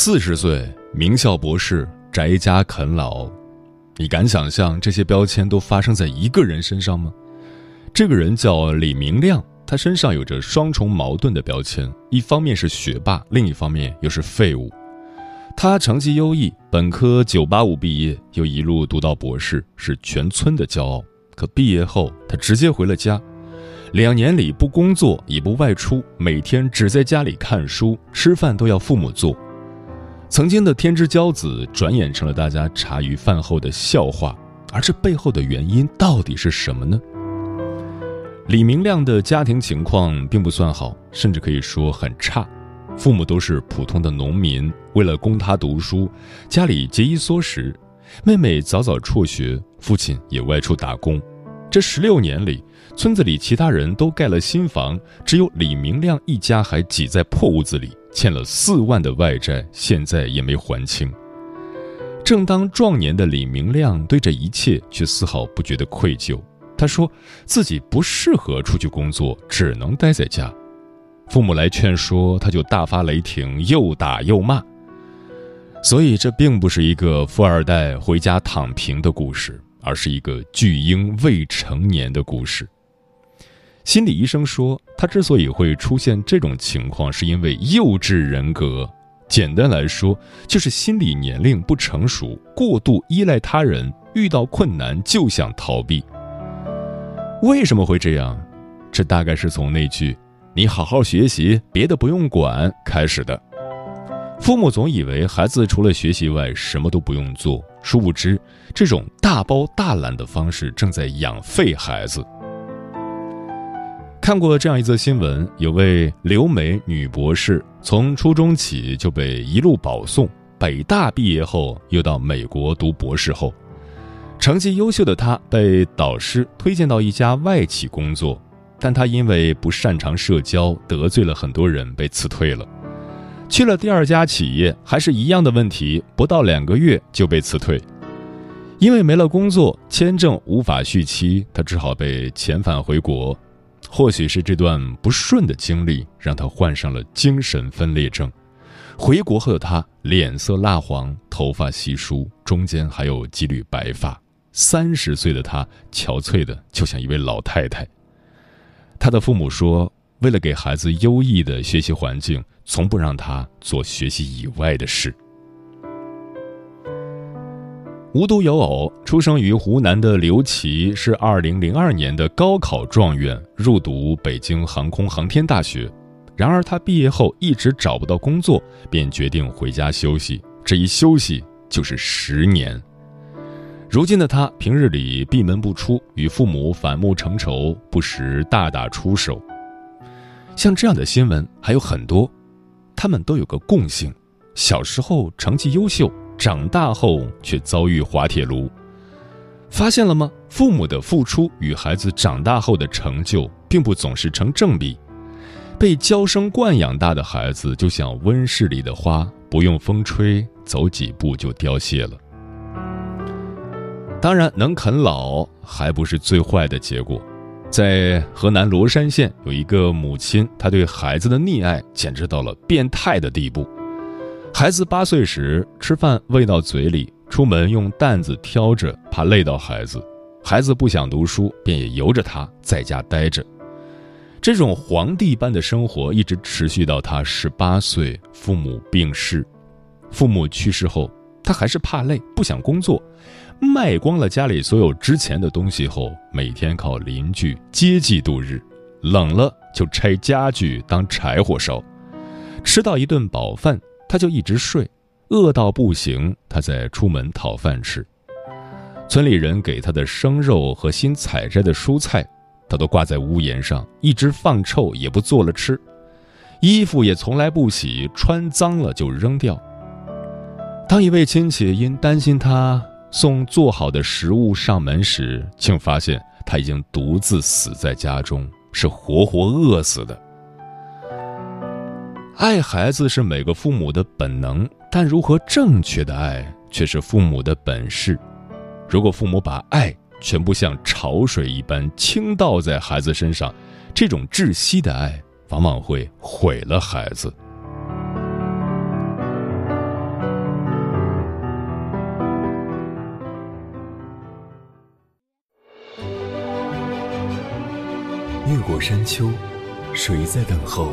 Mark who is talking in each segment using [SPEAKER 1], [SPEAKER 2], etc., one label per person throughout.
[SPEAKER 1] 四十岁，名校博士，宅家啃老，你敢想象这些标签都发生在一个人身上吗？这个人叫李明亮，他身上有着双重矛盾的标签，一方面是学霸，另一方面又是废物。他成绩优异，本科九八五毕业，又一路读到博士，是全村的骄傲。可毕业后，他直接回了家，两年里不工作也不外出，每天只在家里看书，吃饭都要父母做。曾经的天之骄子，转眼成了大家茶余饭后的笑话。而这背后的原因到底是什么呢？李明亮的家庭情况并不算好，甚至可以说很差。父母都是普通的农民，为了供他读书，家里节衣缩食。妹妹早早辍学，父亲也外出打工。这十六年里，村子里其他人都盖了新房，只有李明亮一家还挤在破屋子里。欠了四万的外债，现在也没还清。正当壮年的李明亮对这一切却丝毫不觉得愧疚。他说自己不适合出去工作，只能待在家。父母来劝说，他就大发雷霆，又打又骂。所以，这并不是一个富二代回家躺平的故事，而是一个巨婴未成年的故事。心理医生说，他之所以会出现这种情况，是因为幼稚人格。简单来说，就是心理年龄不成熟，过度依赖他人，遇到困难就想逃避。为什么会这样？这大概是从那句“你好好学习，别的不用管”开始的。父母总以为孩子除了学习外什么都不用做，殊不知，这种大包大揽的方式正在养废孩子。看过这样一则新闻，有位留美女博士从初中起就被一路保送，北大毕业后又到美国读博士后，成绩优秀的她被导师推荐到一家外企工作，但她因为不擅长社交，得罪了很多人，被辞退了。去了第二家企业，还是一样的问题，不到两个月就被辞退，因为没了工作，签证无法续期，她只好被遣返回国。或许是这段不顺的经历让他患上了精神分裂症。回国后的他脸色蜡黄，头发稀疏，中间还有几缕白发。三十岁的他憔悴的就像一位老太太。他的父母说，为了给孩子优异的学习环境，从不让他做学习以外的事。无独有偶，出生于湖南的刘琦是2002年的高考状元，入读北京航空航天大学。然而他毕业后一直找不到工作，便决定回家休息。这一休息就是十年。如今的他平日里闭门不出，与父母反目成仇，不时大打出手。像这样的新闻还有很多，他们都有个共性：小时候成绩优秀。长大后却遭遇滑铁卢，发现了吗？父母的付出与孩子长大后的成就并不总是成正比。被娇生惯养大的孩子就像温室里的花，不用风吹，走几步就凋谢了。当然，能啃老还不是最坏的结果。在河南罗山县，有一个母亲，她对孩子的溺爱简直到了变态的地步。孩子八岁时吃饭喂到嘴里，出门用担子挑着，怕累到孩子。孩子不想读书，便也由着他在家待着。这种皇帝般的生活一直持续到他十八岁，父母病逝。父母去世后，他还是怕累，不想工作，卖光了家里所有值钱的东西后，每天靠邻居接济度日。冷了就拆家具当柴火烧，吃到一顿饱饭，他就一直睡；饿到不行，他再出门讨饭吃。村里人给他的生肉和新采摘的蔬菜。他都挂在屋檐上，一直放臭也不做了吃，衣服也从来不洗，穿脏了就扔掉。当一位亲戚因担心他送做好的食物上门时，竟发现他已经独自死在家中，是活活饿死的。爱孩子是每个父母的本能，但如何正确的爱却是父母的本事。如果父母把爱，全部像潮水一般倾倒在孩子身上，这种窒息的爱往往会毁了孩子。
[SPEAKER 2] 越过山丘，谁在等候？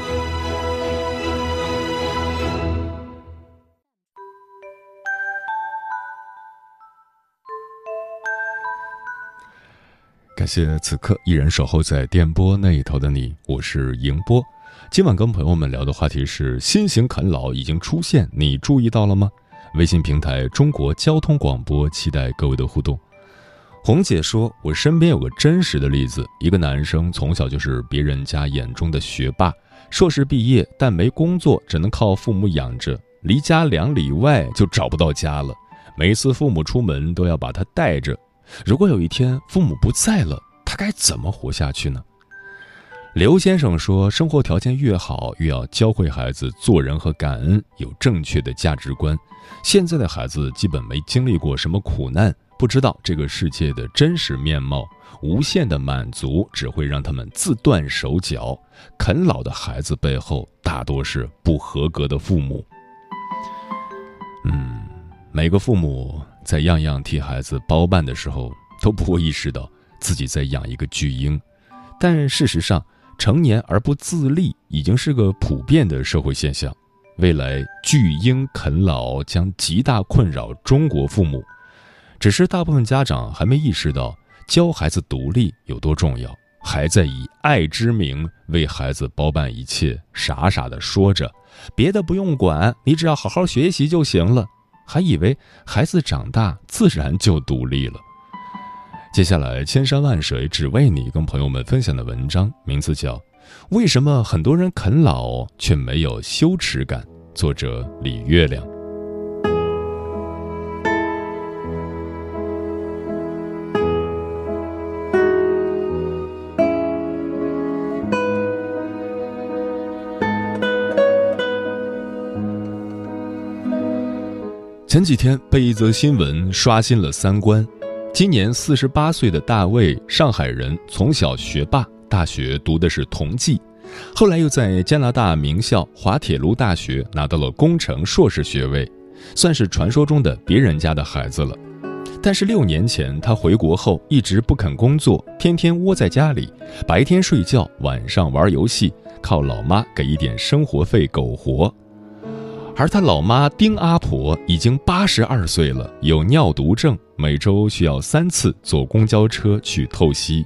[SPEAKER 1] 感谢此刻依然守候在电波那一头的你，我是迎波。今晚跟朋友们聊的话题是新型啃老已经出现，你注意到了吗？微信平台中国交通广播，期待各位的互动。红姐说，我身边有个真实的例子，一个男生从小就是别人家眼中的学霸，硕士毕业但没工作，只能靠父母养着，离家两里外就找不到家了，每次父母出门都要把他带着。如果有一天父母不在了，他该怎么活下去呢？刘先生说：“生活条件越好，越要教会孩子做人和感恩，有正确的价值观。现在的孩子基本没经历过什么苦难，不知道这个世界的真实面貌。无限的满足只会让他们自断手脚。啃老的孩子背后大多是不合格的父母。”嗯，每个父母。在样样替孩子包办的时候，都不会意识到自己在养一个巨婴。但事实上，成年而不自立已经是个普遍的社会现象。未来巨婴啃老将极大困扰中国父母，只是大部分家长还没意识到教孩子独立有多重要，还在以爱之名为孩子包办一切，傻傻的说着别的不用管，你只要好好学习就行了。还以为孩子长大自然就独立了。接下来，千山万水只为你，跟朋友们分享的文章名字叫《为什么很多人啃老却没有羞耻感》，作者李月亮。前几天被一则新闻刷新了三观。今年四十八岁的大卫，上海人，从小学霸，大学读的是同济，后来又在加拿大名校滑铁卢大学拿到了工程硕士学位，算是传说中的别人家的孩子了。但是六年前他回国后一直不肯工作，天天窝在家里，白天睡觉，晚上玩游戏，靠老妈给一点生活费苟活。而他老妈丁阿婆已经八十二岁了，有尿毒症，每周需要三次坐公交车去透析。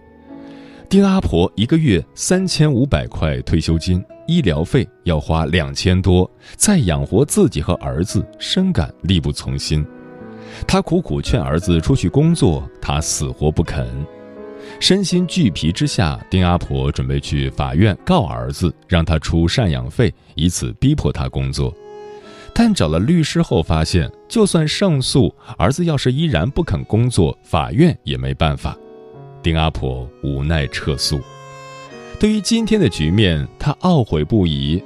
[SPEAKER 1] 丁阿婆一个月三千五百块退休金，医疗费要花两千多，再养活自己和儿子，深感力不从心。他苦苦劝儿子出去工作，他死活不肯。身心俱疲之下，丁阿婆准备去法院告儿子，让他出赡养费，以此逼迫他工作。但找了律师后发现，就算胜诉，儿子要是依然不肯工作，法院也没办法。丁阿婆无奈撤诉。对于今天的局面，她懊悔不已。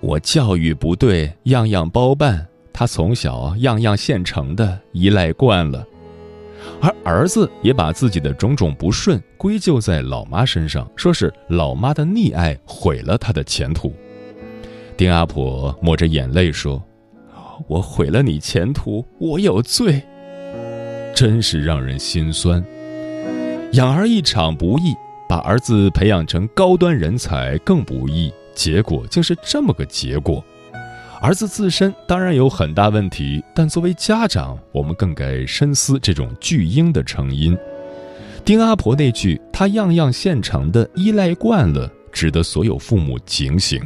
[SPEAKER 1] 我教育不对，样样包办，他从小样样现成的，依赖惯了。而儿子也把自己的种种不顺归咎在老妈身上，说是老妈的溺爱毁了他的前途。丁阿婆抹着眼泪说：“我毁了你前途，我有罪。”真是让人心酸。养儿一场不易，把儿子培养成高端人才更不易，结果竟是这么个结果。儿子自身当然有很大问题，但作为家长，我们更该深思这种巨婴的成因。丁阿婆那句“他样样现成的，依赖惯了”，值得所有父母警醒。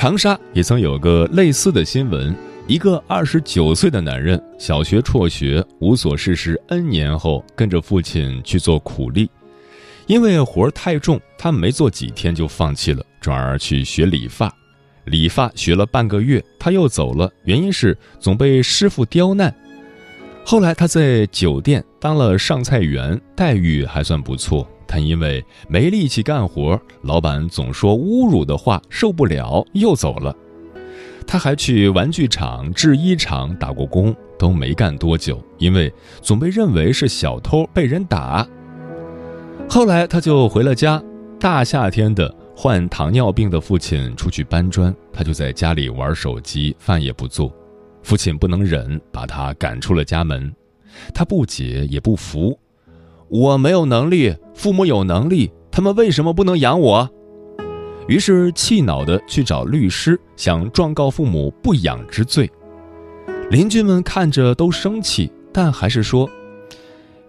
[SPEAKER 1] 长沙也曾有个类似的新闻：一个二十九岁的男人，小学辍学，无所事事 N 年后，跟着父亲去做苦力。因为活儿太重，他没做几天就放弃了，转而去学理发。理发学了半个月，他又走了，原因是总被师傅刁难。后来他在酒店当了上菜员，待遇还算不错，他因为没力气干活，老板总说侮辱的话，受不了，又走了。他还去玩具厂、制衣厂打过工，都没干多久，因为总被认为是小偷，被人打。后来他就回了家，大夏天的，患糖尿病的父亲出去搬砖，他就在家里玩手机，饭也不做。父亲不能忍，把他赶出了家门。他不解也不服，我没有能力，父母有能力，他们为什么不能养我？于是气恼的去找律师，想状告父母不养之罪。邻居们看着都生气，但还是说。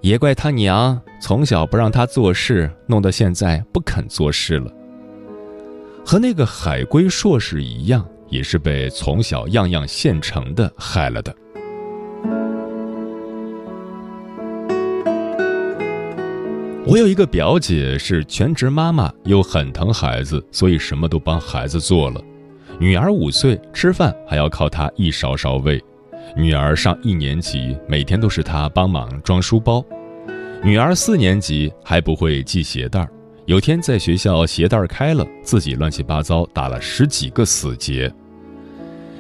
[SPEAKER 1] 也怪他娘从小不让他做事，弄得现在不肯做事了。和那个海归硕士一样，也是被从小样样现成的害了的。我有一个表姐是全职妈妈，又很疼孩子，所以什么都帮孩子做了。女儿五岁，吃饭还要靠她一勺勺喂。女儿上一年级，每天都是她帮忙装书包。女儿四年级还不会系鞋带儿，有天在学校鞋带开了，自己乱七八糟打了十几个死结。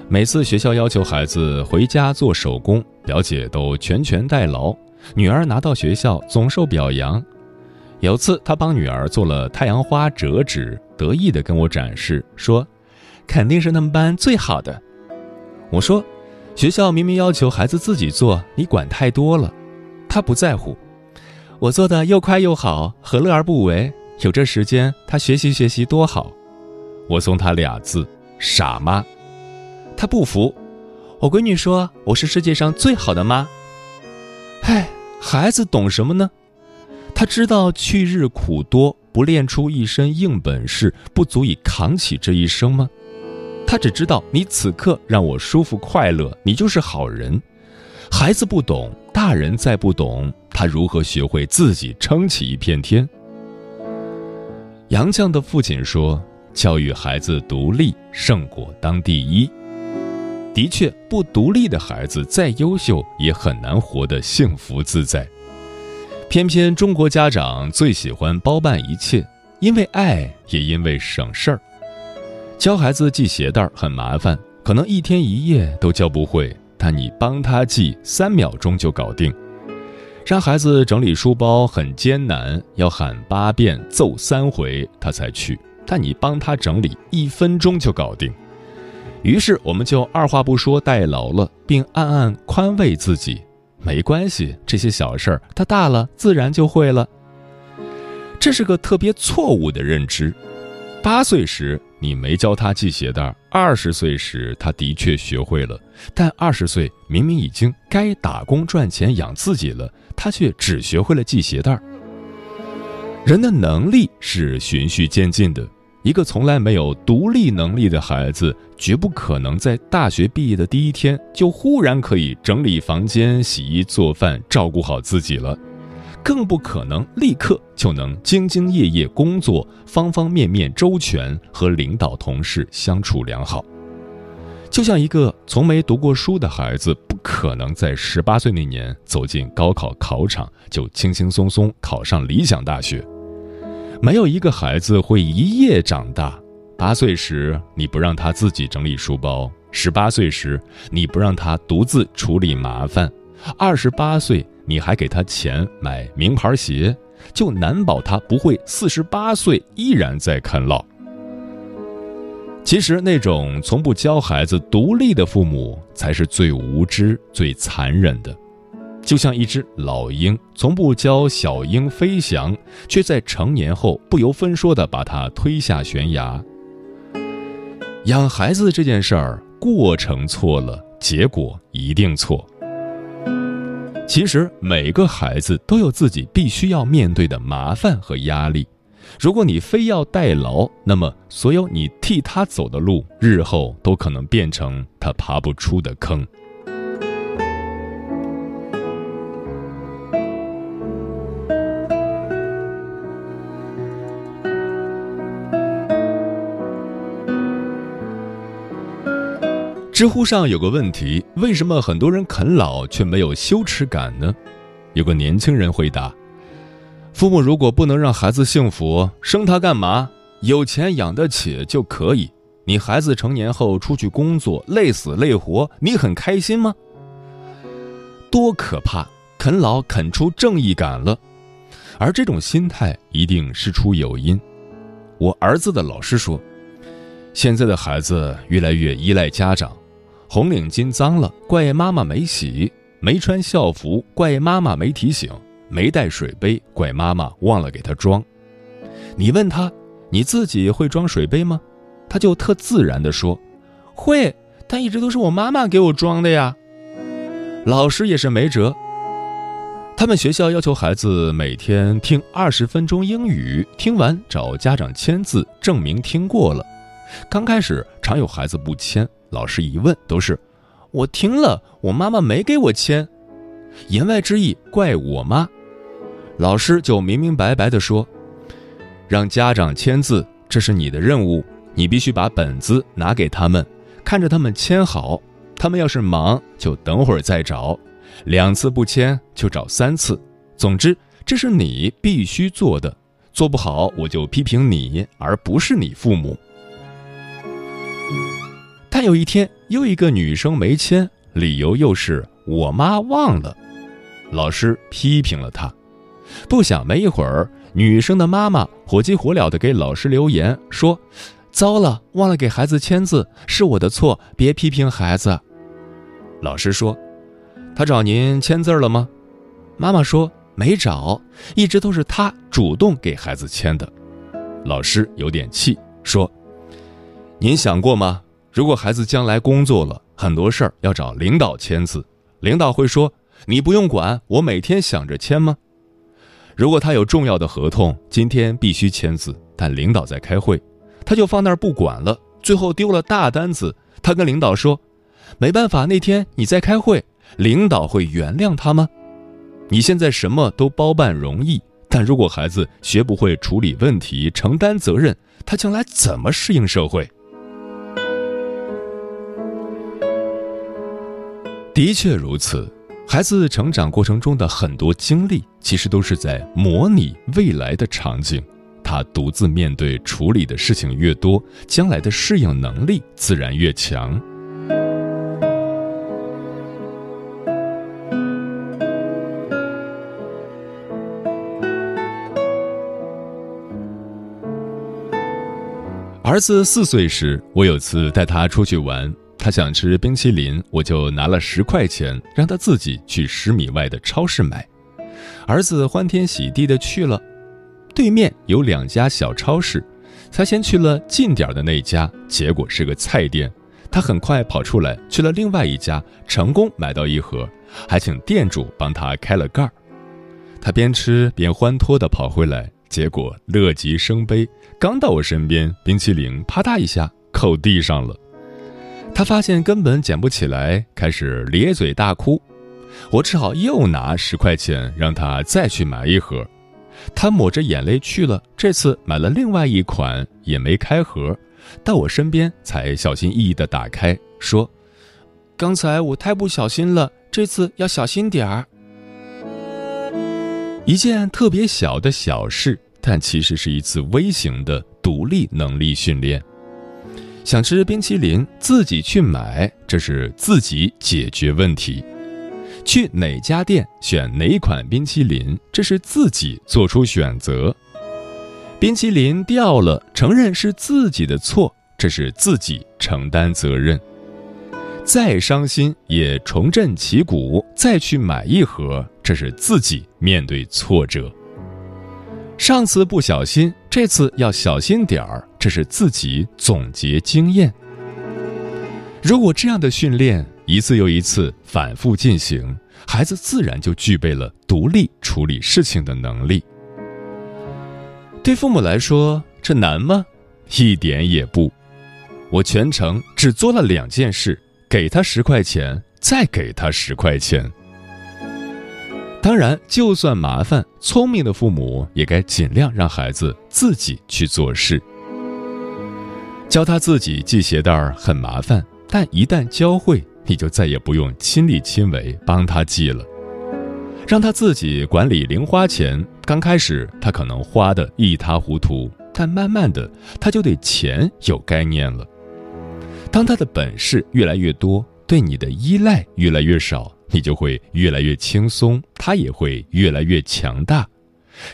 [SPEAKER 1] 每次学校要求孩子回家做手工，表姐都全权代劳。女儿拿到学校总受表扬。有次他帮女儿做了太阳花折纸，得意地跟我展示说：“肯定是他们班最好的。”我说。学校明明要求孩子自己做，你管太多了。他不在乎，我做的又快又好，何乐而不为？有这时间，他学习学习多好。我送他俩字：傻妈。他不服，我闺女说我是世界上最好的妈。唉，孩子懂什么呢？他知道去日苦多，不练出一身硬本事，不足以扛起这一生吗？他只知道你此刻让我舒服快乐，你就是好人。孩子不懂，大人再不懂，他如何学会自己撑起一片天？杨绛的父亲说：“教育孩子独立，胜过当第一。”的确，不独立的孩子再优秀，也很难活得幸福自在。偏偏中国家长最喜欢包办一切，因为爱，也因为省事儿。教孩子系鞋带很麻烦，可能一天一夜都教不会，但你帮他系，三秒钟就搞定。让孩子整理书包很艰难，要喊八遍、揍三回他才去，但你帮他整理，一分钟就搞定。于是我们就二话不说代劳了，并暗暗宽慰自己：没关系，这些小事儿他大了自然就会了。这是个特别错误的认知。八岁时。你没教他系鞋带二十岁时他的确学会了，但二十岁明明已经该打工赚钱养自己了，他却只学会了系鞋带人的能力是循序渐进的，一个从来没有独立能力的孩子，绝不可能在大学毕业的第一天就忽然可以整理房间、洗衣做饭、照顾好自己了。更不可能立刻就能兢兢业业工作，方方面面周全，和领导同事相处良好。就像一个从没读过书的孩子，不可能在十八岁那年走进高考考场就轻轻松松考上理想大学。没有一个孩子会一夜长大。八岁时你不让他自己整理书包，十八岁时你不让他独自处理麻烦，二十八岁你还给他钱买名牌鞋，就难保他不会四十八岁依然在啃老。其实，那种从不教孩子独立的父母，才是最无知、最残忍的。就像一只老鹰，从不教小鹰飞翔，却在成年后不由分说地把它推下悬崖。养孩子这件事儿，过程错了，结果一定错。其实，每个孩子都有自己必须要面对的麻烦和压力。如果你非要代劳，那么所有你替他走的路，日后都可能变成他爬不出的坑。知乎上有个问题：为什么很多人啃老却没有羞耻感呢？有个年轻人回答。父母如果不能让孩子幸福，生他干嘛？有钱养得起就可以。你孩子成年后出去工作，累死累活，你很开心吗？多可怕！啃老啃出正义感了，而这种心态一定事出有因。我儿子的老师说，现在的孩子越来越依赖家长，红领巾脏了怪妈妈没洗，没穿校服怪妈妈没提醒。没带水杯，怪妈妈忘了给他装。你问他，你自己会装水杯吗？他就特自然地说：“会，但一直都是我妈妈给我装的呀。”老师也是没辙。他们学校要求孩子每天听二十分钟英语，听完找家长签字证明听过了。刚开始常有孩子不签，老师一问都是：“我听了，我妈妈没给我签。”言外之意怪我妈。老师就明明白白地说：“让家长签字，这是你的任务，你必须把本子拿给他们，看着他们签好。他们要是忙，就等会儿再找；两次不签，就找三次。总之，这是你必须做的，做不好我就批评你，而不是你父母。”但有一天，又一个女生没签，理由又是我妈忘了，老师批评了她。不想没一会儿，女生的妈妈火急火燎地给老师留言说：“糟了，忘了给孩子签字，是我的错，别批评孩子。”老师说：“他找您签字了吗？”妈妈说：“没找，一直都是他主动给孩子签的。”老师有点气，说：“您想过吗？如果孩子将来工作了，很多事儿要找领导签字，领导会说：‘你不用管，我每天想着签吗？’”如果他有重要的合同，今天必须签字，但领导在开会，他就放那儿不管了，最后丢了大单子。他跟领导说：“没办法，那天你在开会。”领导会原谅他吗？你现在什么都包办容易，但如果孩子学不会处理问题、承担责任，他将来怎么适应社会？的确如此。孩子成长过程中的很多经历，其实都是在模拟未来的场景。他独自面对处理的事情越多，将来的适应能力自然越强。儿子四岁时，我有次带他出去玩。他想吃冰淇淋，我就拿了十块钱，让他自己去十米外的超市买。儿子欢天喜地的去了，对面有两家小超市，他先去了近点的那家，结果是个菜店。他很快跑出来，去了另外一家，成功买到一盒，还请店主帮他开了盖儿。他边吃边欢脱的跑回来，结果乐极生悲，刚到我身边，冰淇淋啪嗒一下扣地上了。他发现根本捡不起来，开始咧嘴大哭。我只好又拿十块钱让他再去买一盒。他抹着眼泪去了，这次买了另外一款，也没开盒，到我身边才小心翼翼地打开，说：“刚才我太不小心了，这次要小心点儿。”一件特别小的小事，但其实是一次微型的独立能力训练。想吃冰淇淋，自己去买，这是自己解决问题；去哪家店选哪款冰淇淋，这是自己做出选择。冰淇淋掉了，承认是自己的错，这是自己承担责任。再伤心也重振旗鼓，再去买一盒，这是自己面对挫折。上次不小心，这次要小心点儿，这是自己总结经验。如果这样的训练一次又一次反复进行，孩子自然就具备了独立处理事情的能力。对父母来说，这难吗？一点也不。我全程只做了两件事。给他十块钱，再给他十块钱。当然，就算麻烦，聪明的父母也该尽量让孩子自己去做事。教他自己系鞋带儿很麻烦，但一旦教会，你就再也不用亲力亲为帮他系了。让他自己管理零花钱，刚开始他可能花的一塌糊涂，但慢慢的他就对钱有概念了。当他的本事越来越多，对你的依赖越来越少，你就会越来越轻松，他也会越来越强大。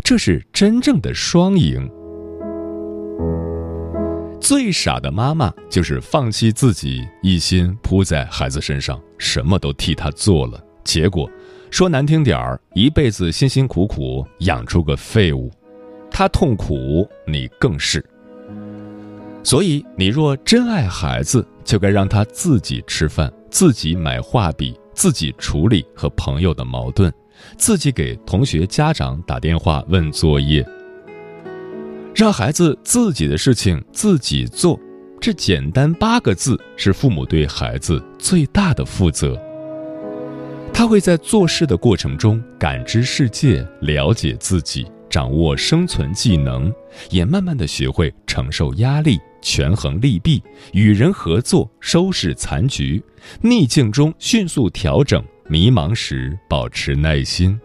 [SPEAKER 1] 这是真正的双赢。最傻的妈妈就是放弃自己，一心扑在孩子身上，什么都替他做了，结果说难听点儿，一辈子辛辛苦苦养出个废物，他痛苦，你更是。所以，你若真爱孩子，就该让他自己吃饭，自己买画笔，自己处理和朋友的矛盾，自己给同学家长打电话问作业。让孩子自己的事情自己做，这简单八个字是父母对孩子最大的负责。他会在做事的过程中感知世界，了解自己，掌握生存技能，也慢慢的学会承受压力。权衡利弊，与人合作，收拾残局，逆境中迅速调整，迷茫时保持耐心。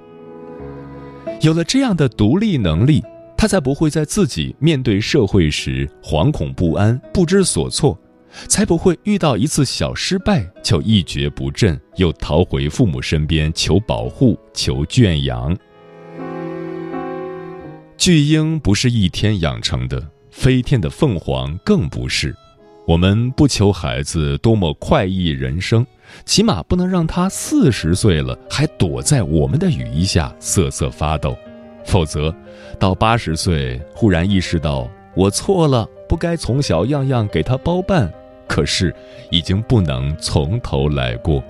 [SPEAKER 1] 有了这样的独立能力，他才不会在自己面对社会时惶恐不安、不知所措，才不会遇到一次小失败就一蹶不振，又逃回父母身边求保护、求圈养。巨婴不是一天养成的。飞天的凤凰更不是，我们不求孩子多么快意人生，起码不能让他四十岁了还躲在我们的羽翼下瑟瑟发抖，否则，到八十岁忽然意识到我错了，不该从小样样给他包办，可是已经不能从头来过。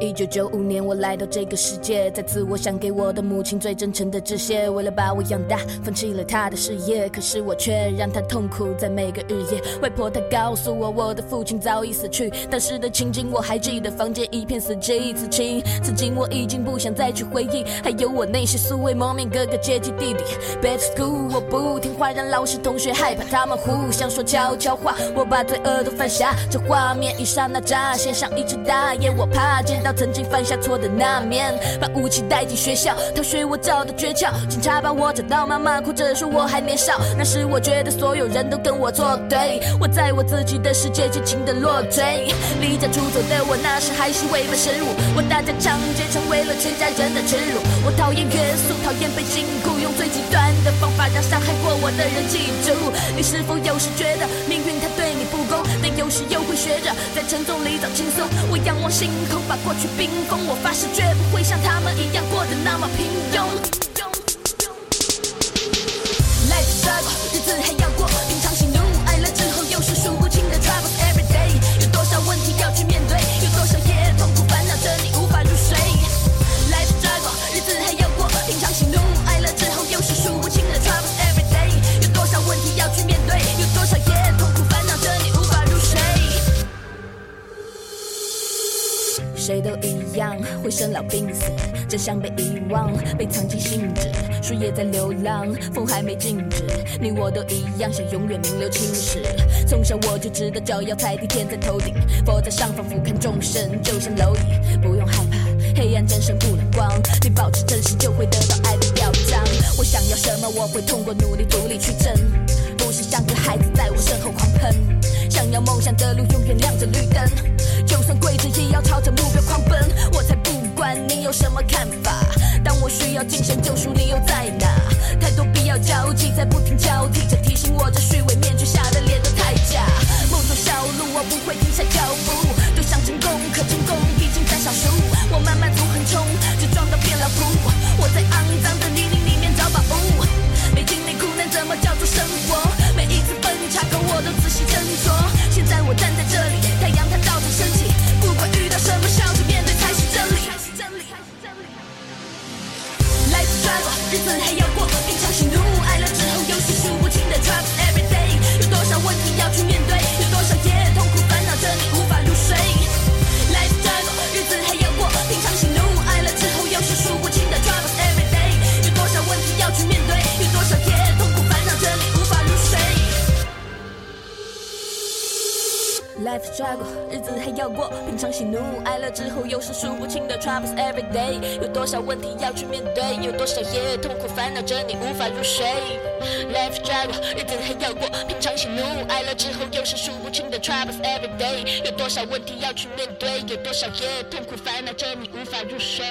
[SPEAKER 3] 一九九五年，我来到这个世界，在此我想给我的母亲最真诚的致谢。为了把我养大，放弃了她的事业，可是我却让她痛苦在每个日夜。外婆她告诉我，我的父亲早已死去，当时的情景我还记得，房间一片死寂。此情此景我已经不想再去回忆，还有我那些素未谋面哥哥姐姐弟弟。Bad school，我不听话，让老师同学害怕，他们互相说悄悄话，我把罪恶都犯下，这画面一刹那乍现，像一只大雁，我怕见到曾。经犯下错的那面，把武器带进学校，偷学我找的诀窍。警察把我找到，妈妈哭着说我还年少。那时我觉得所有人都跟我作对，我在我自己的世界尽情的落坠。离家出走的我，那时还是未满十五，我大家长街，成为了全家人的耻辱。我讨厌约束，讨厌被禁锢，用最极端的让伤害过我的人记住。你是否有时觉得命运它对你不公？但有时又会学着在沉重里找轻松。我仰望星空，把过去。冰封，我发誓绝不会像他们一样过得那么平庸。Let's go，日子还要一样会生老病死，真相被遗忘，被藏进信纸，树叶在流浪，风还没静止，你我都一样想永远名留青史。从小我就知道脚要踩地，天在头顶，佛在上方俯瞰众生，就像蝼蚁，不用害怕，黑暗战胜不了光，你保持真实就会得到爱的表彰。我想要什么，我会通过努力独立去争，不是像个孩子在我身后狂喷。想要梦想的路永远亮着绿灯，就算跪着也要朝着目标狂奔。我才不管你有什么看法，当我需要精神救赎，你又在哪？太多必要交集在不停交替着提醒我，这虚伪面具下的脸都太假。梦中小路，我不会停下脚步，都想成功，可成功毕竟在少数。我慢慢从横冲，直撞到变老谱。我在肮脏的泥泞，经历苦难怎么叫做生活？每一次分岔口我都仔细斟酌。现在我站在这里，problems every day，。有多少问题要去面对，有多少夜痛苦烦恼着你无法入睡。Life struggle，日子还要过，平常喜怒哀乐之后又是数不清的 troubles every day。有多少问题要去面对，有多少夜痛苦烦恼着你无法入睡。